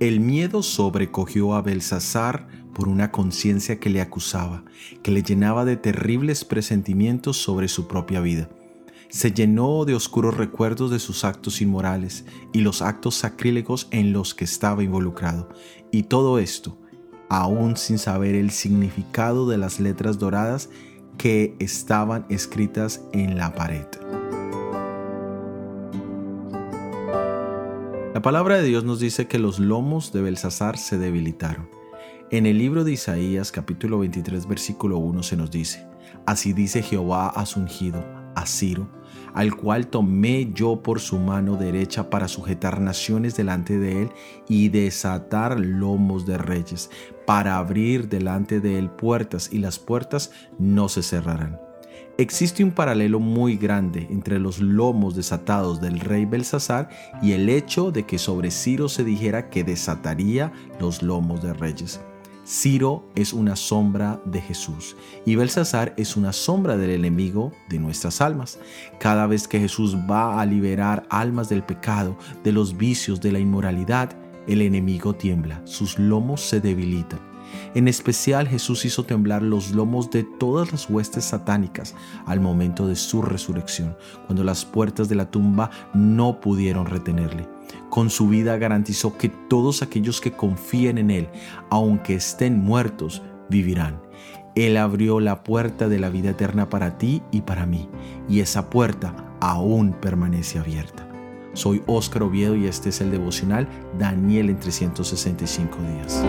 El miedo sobrecogió a Belsasar por una conciencia que le acusaba, que le llenaba de terribles presentimientos sobre su propia vida. Se llenó de oscuros recuerdos de sus actos inmorales y los actos sacrílegos en los que estaba involucrado. Y todo esto, aún sin saber el significado de las letras doradas que estaban escritas en la pared. La palabra de Dios nos dice que los lomos de Belsasar se debilitaron. En el libro de Isaías capítulo 23 versículo 1 se nos dice, Así dice Jehová a su ungido, a Ciro, al cual tomé yo por su mano derecha para sujetar naciones delante de él y desatar lomos de reyes, para abrir delante de él puertas y las puertas no se cerrarán. Existe un paralelo muy grande entre los lomos desatados del rey Belsasar y el hecho de que sobre Ciro se dijera que desataría los lomos de reyes. Ciro es una sombra de Jesús y Belsasar es una sombra del enemigo de nuestras almas. Cada vez que Jesús va a liberar almas del pecado, de los vicios, de la inmoralidad, el enemigo tiembla, sus lomos se debilitan. En especial Jesús hizo temblar los lomos de todas las huestes satánicas al momento de su resurrección, cuando las puertas de la tumba no pudieron retenerle. Con su vida garantizó que todos aquellos que confíen en Él, aunque estén muertos, vivirán. Él abrió la puerta de la vida eterna para ti y para mí, y esa puerta aún permanece abierta. Soy Óscar Oviedo y este es el devocional Daniel en 365 días.